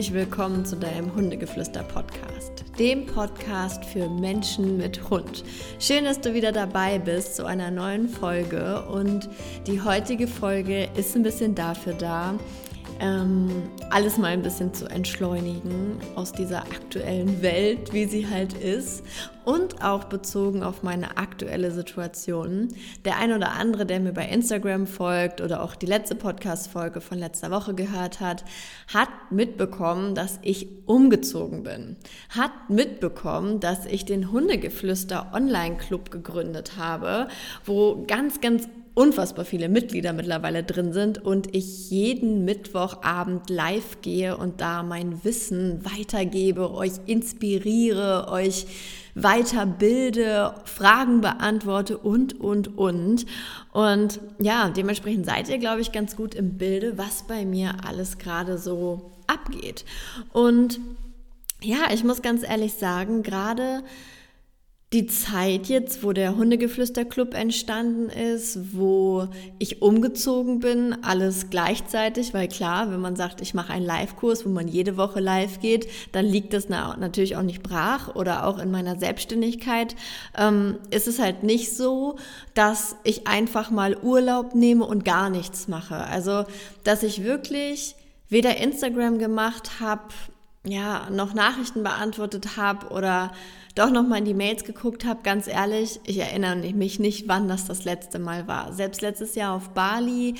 herzlich willkommen zu deinem Hundegeflüster-Podcast, dem Podcast für Menschen mit Hund. Schön, dass du wieder dabei bist zu einer neuen Folge und die heutige Folge ist ein bisschen dafür da, ähm, alles mal ein bisschen zu entschleunigen aus dieser aktuellen Welt, wie sie halt ist und auch bezogen auf meine aktuelle Situation. Der ein oder andere, der mir bei Instagram folgt oder auch die letzte Podcast-Folge von letzter Woche gehört hat, hat mitbekommen, dass ich umgezogen bin. Hat mitbekommen, dass ich den Hundegeflüster Online-Club gegründet habe, wo ganz, ganz unfassbar viele Mitglieder mittlerweile drin sind und ich jeden Mittwochabend live gehe und da mein Wissen weitergebe, euch inspiriere, euch weiterbilde, Fragen beantworte und, und, und. Und ja, dementsprechend seid ihr, glaube ich, ganz gut im Bilde, was bei mir alles gerade so abgeht. Und ja, ich muss ganz ehrlich sagen, gerade die Zeit jetzt, wo der Hundegeflüsterclub entstanden ist, wo ich umgezogen bin, alles gleichzeitig, weil klar, wenn man sagt, ich mache einen Live-Kurs, wo man jede Woche live geht, dann liegt das natürlich auch nicht brach oder auch in meiner Selbstständigkeit ähm, ist es halt nicht so, dass ich einfach mal Urlaub nehme und gar nichts mache. Also, dass ich wirklich weder Instagram gemacht habe, ja, noch Nachrichten beantwortet habe oder doch nochmal in die Mails geguckt habe, ganz ehrlich, ich erinnere mich nicht, wann das das letzte Mal war. Selbst letztes Jahr auf Bali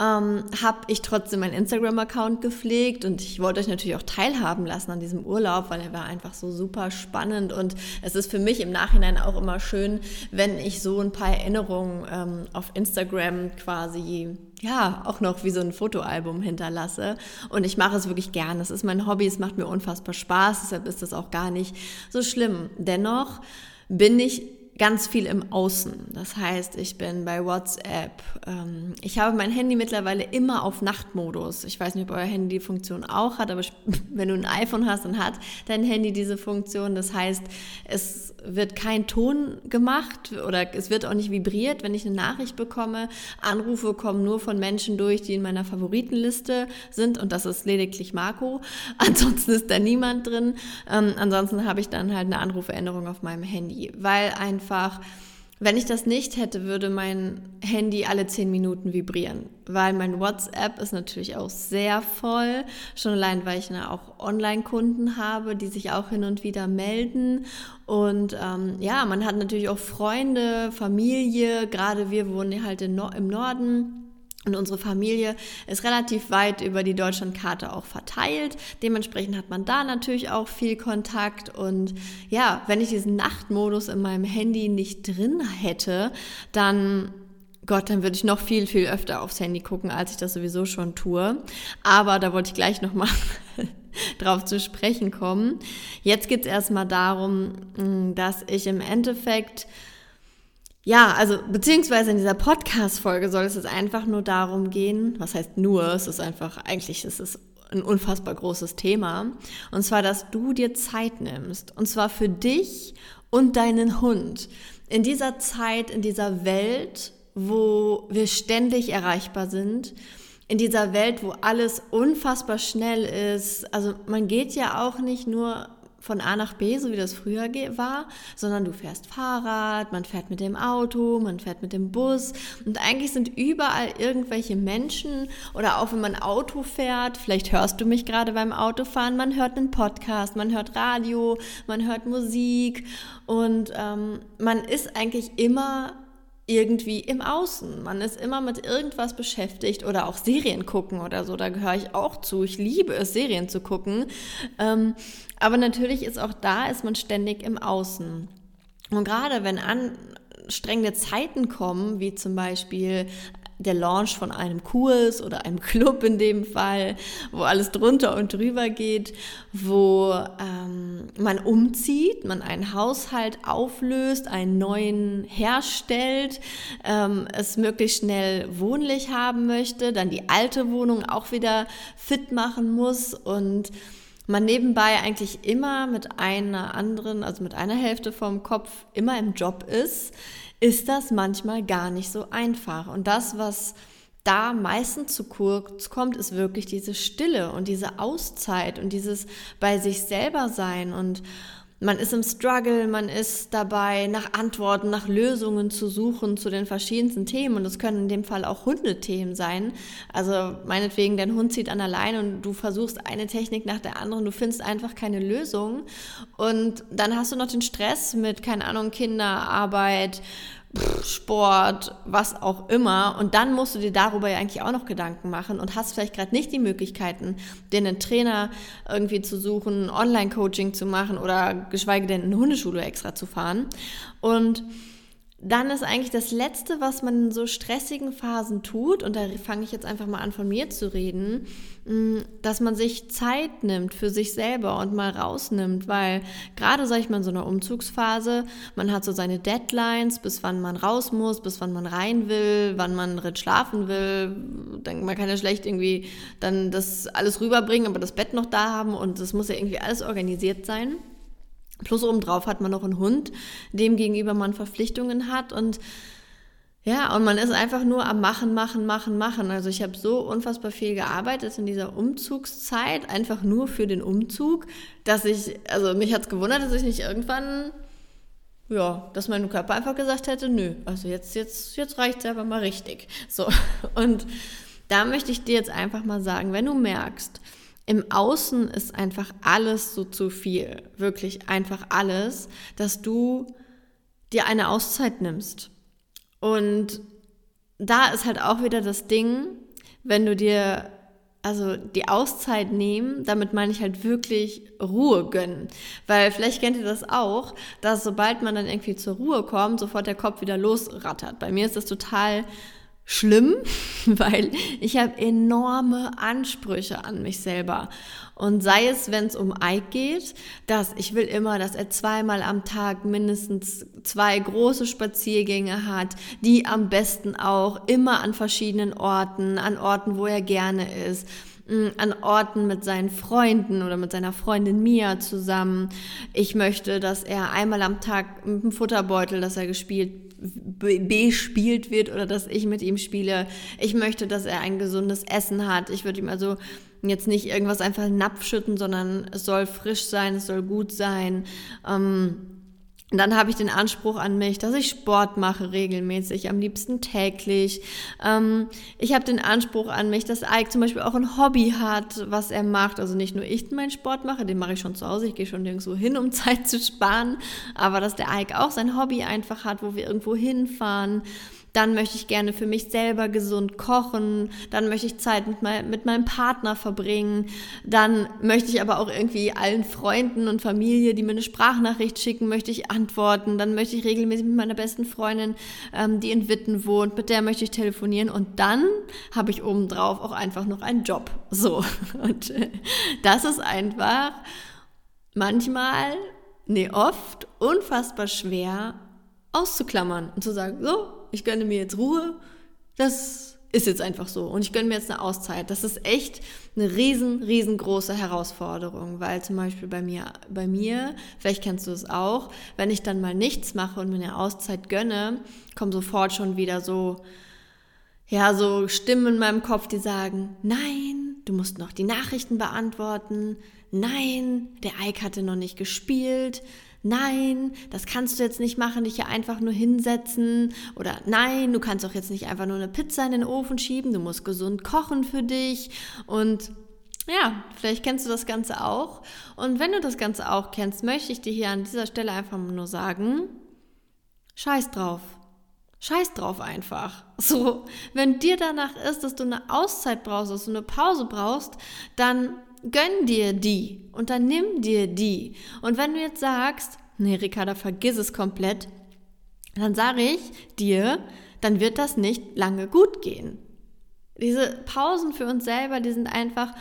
ähm, habe ich trotzdem meinen Instagram-Account gepflegt und ich wollte euch natürlich auch teilhaben lassen an diesem Urlaub, weil er war einfach so super spannend und es ist für mich im Nachhinein auch immer schön, wenn ich so ein paar Erinnerungen ähm, auf Instagram quasi ja, auch noch wie so ein Fotoalbum hinterlasse. Und ich mache es wirklich gern. Es ist mein Hobby, es macht mir unfassbar Spaß, deshalb ist das auch gar nicht so schlimm. Dennoch bin ich ganz viel im Außen. Das heißt, ich bin bei WhatsApp. Ähm, ich habe mein Handy mittlerweile immer auf Nachtmodus. Ich weiß nicht, ob euer Handy die Funktion auch hat, aber wenn du ein iPhone hast, dann hat dein Handy diese Funktion. Das heißt, es wird kein Ton gemacht oder es wird auch nicht vibriert, wenn ich eine Nachricht bekomme. Anrufe kommen nur von Menschen durch, die in meiner Favoritenliste sind und das ist lediglich Marco. Ansonsten ist da niemand drin. Ähm, ansonsten habe ich dann halt eine Anrufveränderung auf meinem Handy, weil ein einfach, wenn ich das nicht hätte, würde mein Handy alle zehn Minuten vibrieren, weil mein WhatsApp ist natürlich auch sehr voll, schon allein, weil ich auch Online-Kunden habe, die sich auch hin und wieder melden. Und ähm, ja, man hat natürlich auch Freunde, Familie, gerade wir wohnen halt im Norden und unsere Familie ist relativ weit über die Deutschlandkarte auch verteilt. Dementsprechend hat man da natürlich auch viel Kontakt. Und ja, wenn ich diesen Nachtmodus in meinem Handy nicht drin hätte, dann Gott, dann würde ich noch viel, viel öfter aufs Handy gucken, als ich das sowieso schon tue. Aber da wollte ich gleich nochmal drauf zu sprechen kommen. Jetzt geht es erstmal darum, dass ich im Endeffekt ja, also beziehungsweise in dieser Podcast-Folge soll es jetzt einfach nur darum gehen, was heißt nur, es ist einfach, eigentlich ist es ein unfassbar großes Thema. Und zwar, dass du dir Zeit nimmst. Und zwar für dich und deinen Hund. In dieser Zeit, in dieser Welt, wo wir ständig erreichbar sind, in dieser Welt, wo alles unfassbar schnell ist. Also man geht ja auch nicht nur von A nach B, so wie das früher war, sondern du fährst Fahrrad, man fährt mit dem Auto, man fährt mit dem Bus und eigentlich sind überall irgendwelche Menschen oder auch wenn man Auto fährt, vielleicht hörst du mich gerade beim Autofahren, man hört einen Podcast, man hört Radio, man hört Musik und ähm, man ist eigentlich immer irgendwie im Außen. Man ist immer mit irgendwas beschäftigt oder auch Serien gucken oder so. Da gehöre ich auch zu. Ich liebe es, Serien zu gucken. Ähm, aber natürlich ist auch da, ist man ständig im Außen. Und gerade wenn anstrengende Zeiten kommen, wie zum Beispiel der Launch von einem Kurs oder einem Club in dem Fall, wo alles drunter und drüber geht, wo ähm, man umzieht, man einen Haushalt auflöst, einen neuen herstellt, ähm, es möglichst schnell wohnlich haben möchte, dann die alte Wohnung auch wieder fit machen muss und man nebenbei eigentlich immer mit einer anderen, also mit einer Hälfte vom Kopf immer im Job ist, ist das manchmal gar nicht so einfach. Und das, was da meistens zu kurz kommt, ist wirklich diese Stille und diese Auszeit und dieses bei sich selber sein und man ist im Struggle, man ist dabei, nach Antworten, nach Lösungen zu suchen zu den verschiedensten Themen. Und das können in dem Fall auch Hundethemen sein. Also meinetwegen, dein Hund zieht an der Leine und du versuchst eine Technik nach der anderen, du findest einfach keine Lösung. Und dann hast du noch den Stress mit, keine Ahnung, Kinderarbeit, Sport, was auch immer. Und dann musst du dir darüber ja eigentlich auch noch Gedanken machen und hast vielleicht gerade nicht die Möglichkeiten, dir einen Trainer irgendwie zu suchen, Online-Coaching zu machen oder geschweige denn eine Hundeschule extra zu fahren. Und dann ist eigentlich das Letzte, was man in so stressigen Phasen tut, und da fange ich jetzt einfach mal an von mir zu reden, mm, dass man sich Zeit nimmt für sich selber und mal rausnimmt, weil gerade, sag ich mal, in so einer Umzugsphase, man hat so seine Deadlines, bis wann man raus muss, bis wann man rein will, wann man drin schlafen will. Man kann ja schlecht irgendwie dann das alles rüberbringen, aber das Bett noch da haben und das muss ja irgendwie alles organisiert sein. Plus obendrauf hat man noch einen Hund, dem gegenüber man Verpflichtungen hat und ja, und man ist einfach nur am Machen, Machen, Machen, Machen. Also ich habe so unfassbar viel gearbeitet in dieser Umzugszeit, einfach nur für den Umzug, dass ich, also mich hat es gewundert, dass ich nicht irgendwann, ja, dass mein Körper einfach gesagt hätte, nö, also jetzt, jetzt, jetzt reicht es aber mal richtig. So, und da möchte ich dir jetzt einfach mal sagen, wenn du merkst, im Außen ist einfach alles so zu viel, wirklich einfach alles, dass du dir eine Auszeit nimmst. Und da ist halt auch wieder das Ding, wenn du dir also die Auszeit nehmen, damit meine ich halt wirklich Ruhe gönnen. Weil vielleicht kennt ihr das auch, dass sobald man dann irgendwie zur Ruhe kommt, sofort der Kopf wieder losrattert. Bei mir ist das total schlimm, weil ich habe enorme Ansprüche an mich selber. Und sei es, wenn es um Ike geht, dass ich will immer, dass er zweimal am Tag mindestens zwei große Spaziergänge hat, die am besten auch immer an verschiedenen Orten, an Orten, wo er gerne ist mm, an Orten mit seinen Freunden oder mit seiner Freundin Mia zusammen. Ich möchte, dass er einmal am Tag mit dem Futterbeutel, dass er gespielt bespielt wird oder dass ich mit ihm spiele. Ich möchte, dass er ein gesundes Essen hat. Ich würde ihm also jetzt nicht irgendwas einfach in den Napf schütten, sondern es soll frisch sein, es soll gut sein. Ähm, und dann habe ich den Anspruch an mich, dass ich Sport mache regelmäßig, am liebsten täglich. Ähm, ich habe den Anspruch an mich, dass Ike zum Beispiel auch ein Hobby hat, was er macht. Also nicht nur ich meinen Sport mache, den mache ich schon zu Hause, ich gehe schon irgendwo hin, um Zeit zu sparen, aber dass der Ike auch sein Hobby einfach hat, wo wir irgendwo hinfahren. Dann möchte ich gerne für mich selber gesund kochen. Dann möchte ich Zeit mit, mein, mit meinem Partner verbringen. Dann möchte ich aber auch irgendwie allen Freunden und Familie, die mir eine Sprachnachricht schicken, möchte ich antworten. Dann möchte ich regelmäßig mit meiner besten Freundin, ähm, die in Witten wohnt, mit der möchte ich telefonieren. Und dann habe ich obendrauf auch einfach noch einen Job. So. Und äh, das ist einfach manchmal, nee, oft unfassbar schwer auszuklammern und zu sagen, so, ich gönne mir jetzt Ruhe, das ist jetzt einfach so. Und ich gönne mir jetzt eine Auszeit. Das ist echt eine riesen, riesengroße Herausforderung, weil zum Beispiel bei mir, bei mir, vielleicht kennst du es auch, wenn ich dann mal nichts mache und mir eine Auszeit gönne, kommen sofort schon wieder so, ja, so Stimmen in meinem Kopf, die sagen, nein, du musst noch die Nachrichten beantworten, nein, der Ike hatte noch nicht gespielt, nein, das kannst du jetzt nicht machen, dich hier einfach nur hinsetzen oder nein, du kannst auch jetzt nicht einfach nur eine Pizza in den Ofen schieben, du musst gesund kochen für dich und ja, vielleicht kennst du das Ganze auch. Und wenn du das Ganze auch kennst, möchte ich dir hier an dieser Stelle einfach nur sagen, scheiß drauf. Scheiß drauf einfach. So, wenn dir danach ist, dass du eine Auszeit brauchst, dass du eine Pause brauchst, dann gönn dir die und dann nimm dir die. Und wenn du jetzt sagst, nee, Ricarda, vergiss es komplett, dann sage ich dir, dann wird das nicht lange gut gehen. Diese Pausen für uns selber, die sind einfach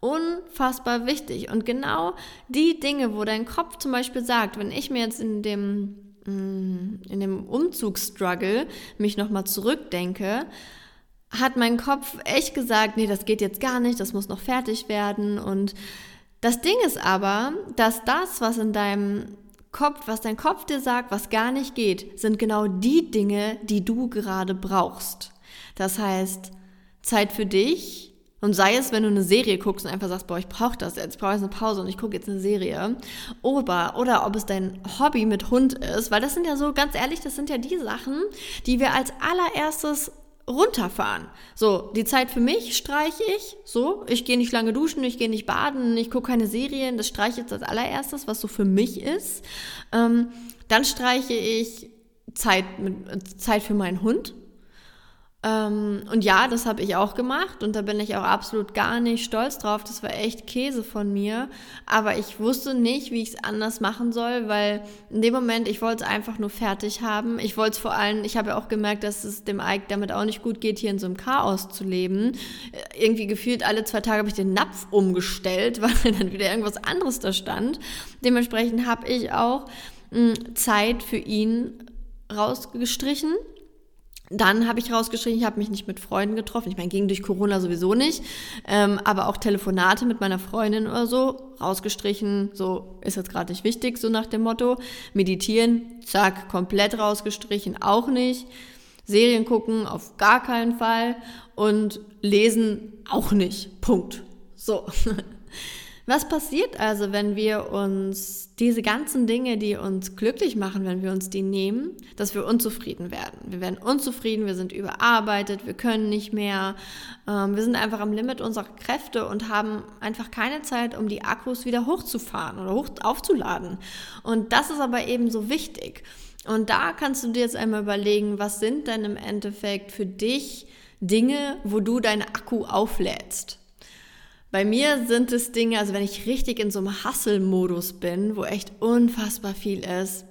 unfassbar wichtig. Und genau die Dinge, wo dein Kopf zum Beispiel sagt, wenn ich mir jetzt in dem, mm, in dem Umzugsstruggle mich nochmal zurückdenke, hat mein Kopf echt gesagt, nee, das geht jetzt gar nicht, das muss noch fertig werden. Und das Ding ist aber, dass das, was in deinem Kopf, was dein Kopf dir sagt, was gar nicht geht, sind genau die Dinge, die du gerade brauchst. Das heißt, Zeit für dich. Und sei es, wenn du eine Serie guckst und einfach sagst, boah, ich brauche das jetzt, ich brauche jetzt eine Pause und ich gucke jetzt eine Serie. Oder, oder ob es dein Hobby mit Hund ist, weil das sind ja so, ganz ehrlich, das sind ja die Sachen, die wir als allererstes runterfahren. So, die Zeit für mich streiche ich. So, ich gehe nicht lange duschen, ich gehe nicht baden, ich gucke keine Serien. Das streiche ich jetzt als allererstes, was so für mich ist. Ähm, dann streiche ich Zeit, mit, Zeit für meinen Hund. Ähm, und ja, das habe ich auch gemacht und da bin ich auch absolut gar nicht stolz drauf. Das war echt Käse von mir. Aber ich wusste nicht, wie ich es anders machen soll, weil in dem Moment, ich wollte es einfach nur fertig haben. Ich wollte es vor allem, ich habe ja auch gemerkt, dass es dem Ike damit auch nicht gut geht, hier in so einem Chaos zu leben. Irgendwie gefühlt alle zwei Tage habe ich den Napf umgestellt, weil dann wieder irgendwas anderes da stand. Dementsprechend habe ich auch mh, hm, Zeit für ihn rausgestrichen dann habe ich rausgeschrieben, ich habe mich nicht mit Freunden getroffen. Ich meine, ging durch Corona sowieso nicht. Ähm, aber auch Telefonate mit meiner Freundin oder so rausgestrichen. So ist jetzt gerade nicht wichtig, so nach dem Motto. Meditieren, zack, komplett rausgestrichen, auch nicht. Serien gucken, auf gar keinen Fall. Und lesen auch nicht. Punkt. So. Was passiert also, wenn wir uns diese ganzen Dinge, die uns glücklich machen, wenn wir uns die nehmen, dass wir unzufrieden werden? Wir werden unzufrieden, wir sind überarbeitet, wir können nicht mehr, ähm, wir sind einfach am Limit unserer Kräfte und haben einfach keine Zeit, um die Akkus wieder hochzufahren oder hoch aufzuladen. Und das ist aber eben so wichtig. Und da kannst du dir jetzt einmal überlegen, was sind denn im Endeffekt für dich Dinge, wo du deine Akku auflädst? Bei mir sind es Dinge, also wenn ich richtig in so einem Hustle-Modus bin, wo echt unfassbar viel ist,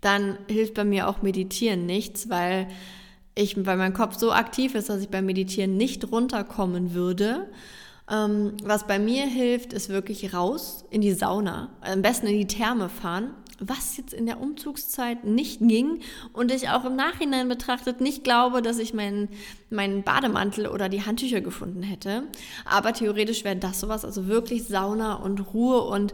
dann hilft bei mir auch Meditieren nichts, weil ich, weil mein Kopf so aktiv ist, dass ich beim Meditieren nicht runterkommen würde. Ähm, was bei mir hilft, ist wirklich raus in die Sauna, am besten in die Therme fahren was jetzt in der Umzugszeit nicht ging und ich auch im Nachhinein betrachtet nicht glaube, dass ich meinen, meinen Bademantel oder die Handtücher gefunden hätte. Aber theoretisch wäre das sowas, also wirklich Sauna und Ruhe und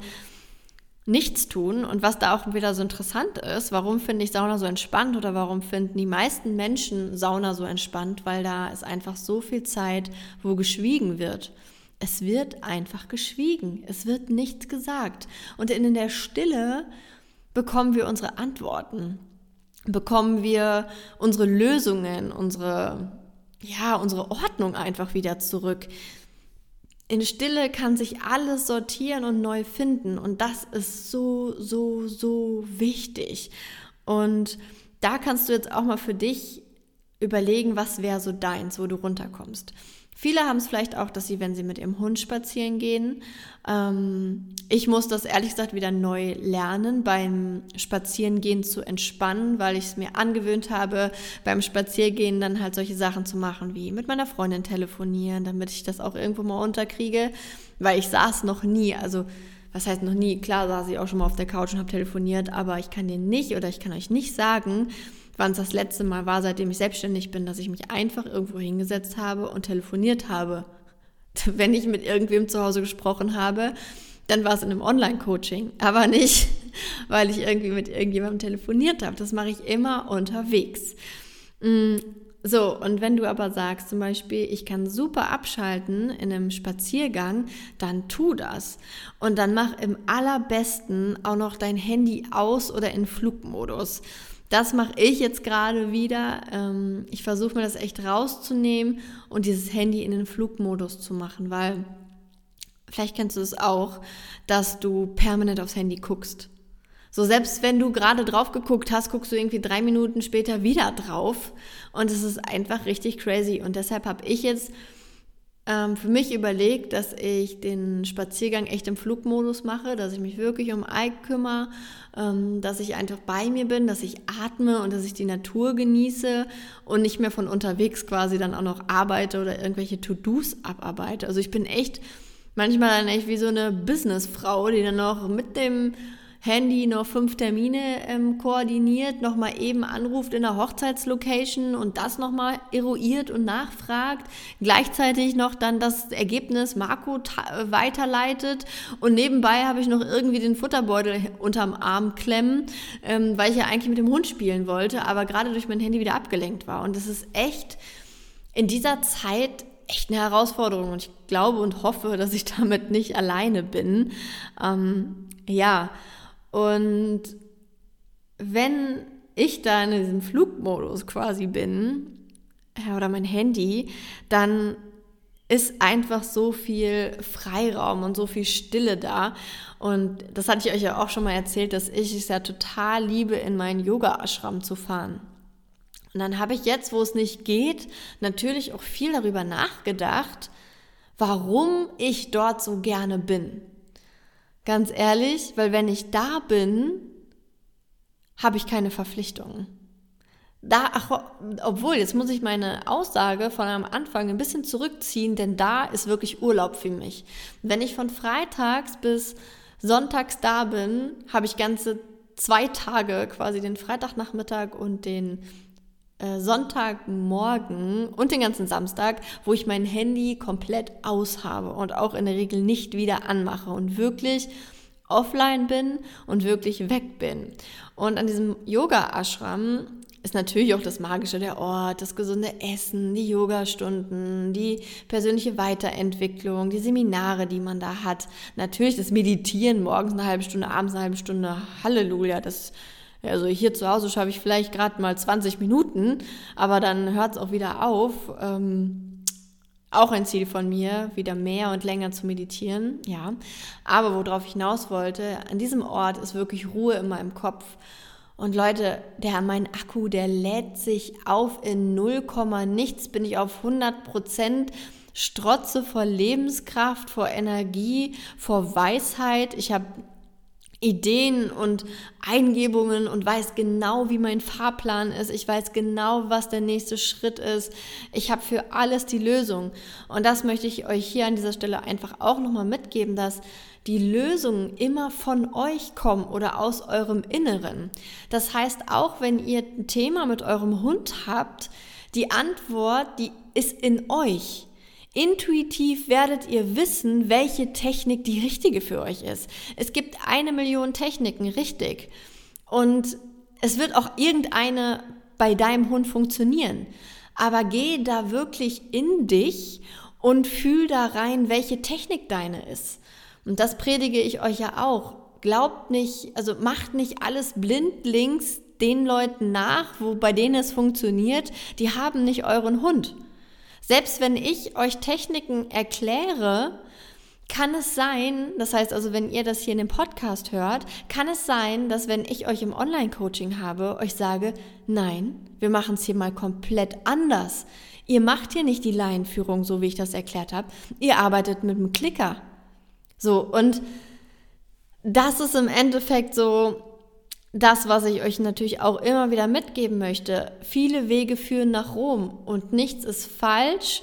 nichts tun. Und was da auch wieder so interessant ist, warum finde ich Sauna so entspannt oder warum finden die meisten Menschen Sauna so entspannt, weil da ist einfach so viel Zeit, wo geschwiegen wird. Es wird einfach geschwiegen. Es wird nichts gesagt. Und in der Stille bekommen wir unsere Antworten, bekommen wir unsere Lösungen, unsere, ja, unsere Ordnung einfach wieder zurück. In Stille kann sich alles sortieren und neu finden und das ist so, so, so wichtig. Und da kannst du jetzt auch mal für dich überlegen, was wäre so deins, wo du runterkommst. Viele haben es vielleicht auch, dass sie, wenn sie mit ihrem Hund spazieren gehen, ähm, ich muss das ehrlich gesagt wieder neu lernen, beim Spazierengehen zu entspannen, weil ich es mir angewöhnt habe, beim Spaziergehen dann halt solche Sachen zu machen, wie mit meiner Freundin telefonieren, damit ich das auch irgendwo mal unterkriege, weil ich saß noch nie, also was heißt noch nie, klar saß ich auch schon mal auf der Couch und habe telefoniert, aber ich kann dir nicht oder ich kann euch nicht sagen, wann es das letzte Mal war, seitdem ich selbstständig bin, dass ich mich einfach irgendwo hingesetzt habe und telefoniert habe. Wenn ich mit irgendwem zu Hause gesprochen habe, dann war es in einem Online-Coaching, aber nicht, weil ich irgendwie mit irgendjemandem telefoniert habe. Das mache ich immer unterwegs. Mm, so, und wenn du aber sagst, zum Beispiel, ich kann super abschalten in einem Spaziergang, dann tu das. Und dann mach im allerbesten auch noch dein Handy aus oder in Flugmodus. Das mache ich jetzt gerade wieder. Ähm, ich versuche mir das echt rauszunehmen und dieses Handy in den Flugmodus zu machen, weil vielleicht kennst du es auch, dass du permanent aufs Handy guckst. So, selbst wenn du gerade drauf geguckt hast, guckst du irgendwie drei Minuten später wieder drauf. Und es ist einfach richtig crazy. Und deshalb habe ich jetzt ähm, für mich überlegt, dass ich den Spaziergang echt im Flugmodus mache, dass ich mich wirklich um Ike kümmere, ähm, dass ich einfach bei mir bin, dass ich atme und dass ich die Natur genieße und nicht mehr von unterwegs quasi dann auch noch arbeite oder irgendwelche To-Dos abarbeite. Also ich bin echt manchmal dann echt wie so eine Businessfrau, die dann noch mit dem Handy noch fünf Termine ähm, koordiniert, nochmal eben anruft in der Hochzeitslocation und das nochmal eruiert und nachfragt, gleichzeitig noch dann das Ergebnis Marco weiterleitet. Und nebenbei habe ich noch irgendwie den Futterbeutel unterm Arm klemmen, ähm, weil ich ja eigentlich mit dem Hund spielen wollte, aber gerade durch mein Handy wieder abgelenkt war. Und das ist echt in dieser Zeit echt eine Herausforderung. Und ich glaube und hoffe, dass ich damit nicht alleine bin. Ähm, ja, und wenn ich da in diesem Flugmodus quasi bin, ja, oder mein Handy, dann ist einfach so viel Freiraum und so viel Stille da. Und das hatte ich euch ja auch schon mal erzählt, dass ich es ja total liebe, in meinen Yoga-Ashram zu fahren. Und dann habe ich jetzt, wo es nicht geht, natürlich auch viel darüber nachgedacht, warum ich dort so gerne bin. Ganz ehrlich, weil wenn ich da bin, habe ich keine Verpflichtungen. Da, ach, obwohl, jetzt muss ich meine Aussage von am Anfang ein bisschen zurückziehen, denn da ist wirklich Urlaub für mich. Wenn ich von freitags bis sonntags da bin, habe ich ganze zwei Tage, quasi den Freitagnachmittag und den Sonntagmorgen und den ganzen Samstag, wo ich mein Handy komplett aus habe und auch in der Regel nicht wieder anmache und wirklich offline bin und wirklich weg bin. Und an diesem Yoga-Ashram ist natürlich auch das Magische der Ort, das gesunde Essen, die Yogastunden, die persönliche Weiterentwicklung, die Seminare, die man da hat. Natürlich das Meditieren morgens eine halbe Stunde, abends eine halbe Stunde. Halleluja, das also hier zu Hause schaffe ich vielleicht gerade mal 20 Minuten, aber dann hört es auch wieder auf. Ähm, auch ein Ziel von mir, wieder mehr und länger zu meditieren, ja. Aber worauf ich hinaus wollte, an diesem Ort ist wirklich Ruhe in meinem Kopf. Und Leute, der mein Akku, der lädt sich auf in 0, nichts, bin ich auf 100 Prozent strotze vor Lebenskraft, vor Energie, vor Weisheit. Ich habe Ideen und Eingebungen und weiß genau, wie mein Fahrplan ist. Ich weiß genau, was der nächste Schritt ist. Ich habe für alles die Lösung. Und das möchte ich euch hier an dieser Stelle einfach auch nochmal mitgeben, dass die Lösungen immer von euch kommen oder aus eurem Inneren. Das heißt, auch wenn ihr ein Thema mit eurem Hund habt, die Antwort, die ist in euch. Intuitiv werdet ihr wissen, welche Technik die richtige für euch ist. Es gibt eine Million Techniken, richtig. Und es wird auch irgendeine bei deinem Hund funktionieren. Aber geh da wirklich in dich und fühl da rein, welche Technik deine ist. Und das predige ich euch ja auch. Glaubt nicht, also macht nicht alles blindlings den Leuten nach, wo bei denen es funktioniert. Die haben nicht euren Hund. Selbst wenn ich euch Techniken erkläre, kann es sein, das heißt also, wenn ihr das hier in dem Podcast hört, kann es sein, dass wenn ich euch im Online-Coaching habe, euch sage, nein, wir machen es hier mal komplett anders. Ihr macht hier nicht die Laienführung, so wie ich das erklärt habe. Ihr arbeitet mit einem Klicker. So, und das ist im Endeffekt so, das, was ich euch natürlich auch immer wieder mitgeben möchte. Viele Wege führen nach Rom und nichts ist falsch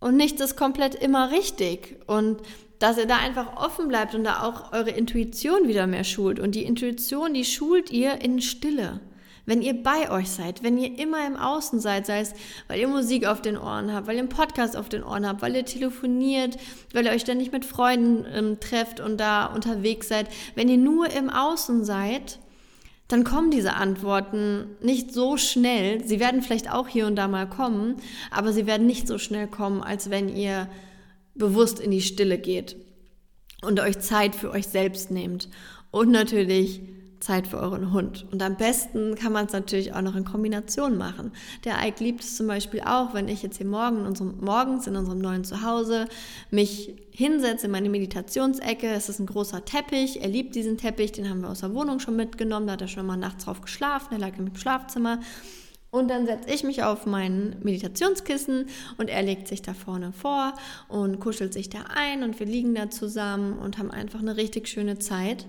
und nichts ist komplett immer richtig. Und dass ihr da einfach offen bleibt und da auch eure Intuition wieder mehr schult. Und die Intuition, die schult ihr in Stille wenn ihr bei euch seid, wenn ihr immer im Außen seid, sei es, weil ihr Musik auf den Ohren habt, weil ihr einen Podcast auf den Ohren habt, weil ihr telefoniert, weil ihr euch ständig mit Freunden ähm, trefft und da unterwegs seid, wenn ihr nur im Außen seid, dann kommen diese Antworten nicht so schnell. Sie werden vielleicht auch hier und da mal kommen, aber sie werden nicht so schnell kommen, als wenn ihr bewusst in die Stille geht und euch Zeit für euch selbst nehmt. Und natürlich Zeit für euren Hund. Und am besten kann man es natürlich auch noch in Kombination machen. Der Ike liebt es zum Beispiel auch, wenn ich jetzt hier morgen in unserem, morgens in unserem neuen Zuhause mich hinsetze in meine Meditationsecke. Es ist ein großer Teppich. Er liebt diesen Teppich. Den haben wir aus der Wohnung schon mitgenommen. Da hat er schon mal nachts drauf geschlafen. Er lag im Schlafzimmer. Und dann setze ich mich auf mein Meditationskissen und er legt sich da vorne vor und kuschelt sich da ein und wir liegen da zusammen und haben einfach eine richtig schöne Zeit.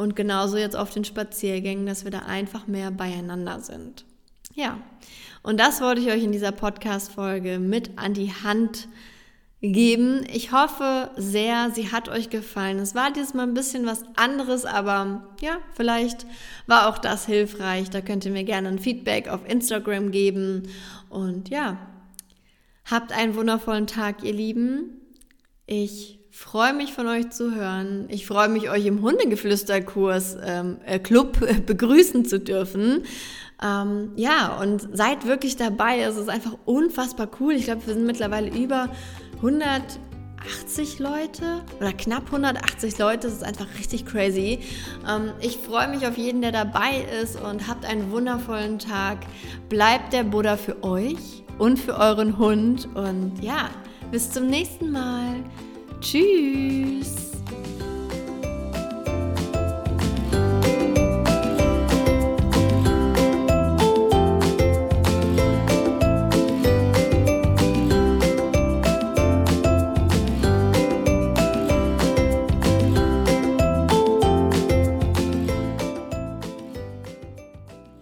Und genauso jetzt auf den Spaziergängen, dass wir da einfach mehr beieinander sind. Ja, und das wollte ich euch in dieser Podcast-Folge mit an die Hand geben. Ich hoffe sehr, sie hat euch gefallen. Es war diesmal ein bisschen was anderes, aber ja, vielleicht war auch das hilfreich. Da könnt ihr mir gerne ein Feedback auf Instagram geben. Und ja, habt einen wundervollen Tag, ihr Lieben. Ich freue mich von euch zu hören. Ich freue mich, euch im Hundegeflüsterkurs ähm, äh, Club begrüßen zu dürfen. Ähm, ja, und seid wirklich dabei. Es ist einfach unfassbar cool. Ich glaube, wir sind mittlerweile über 180 Leute oder knapp 180 Leute. Das ist einfach richtig crazy. Ähm, ich freue mich auf jeden, der dabei ist und habt einen wundervollen Tag. Bleibt der Buddha für euch und für euren Hund. Und ja, bis zum nächsten Mal. Tschüss.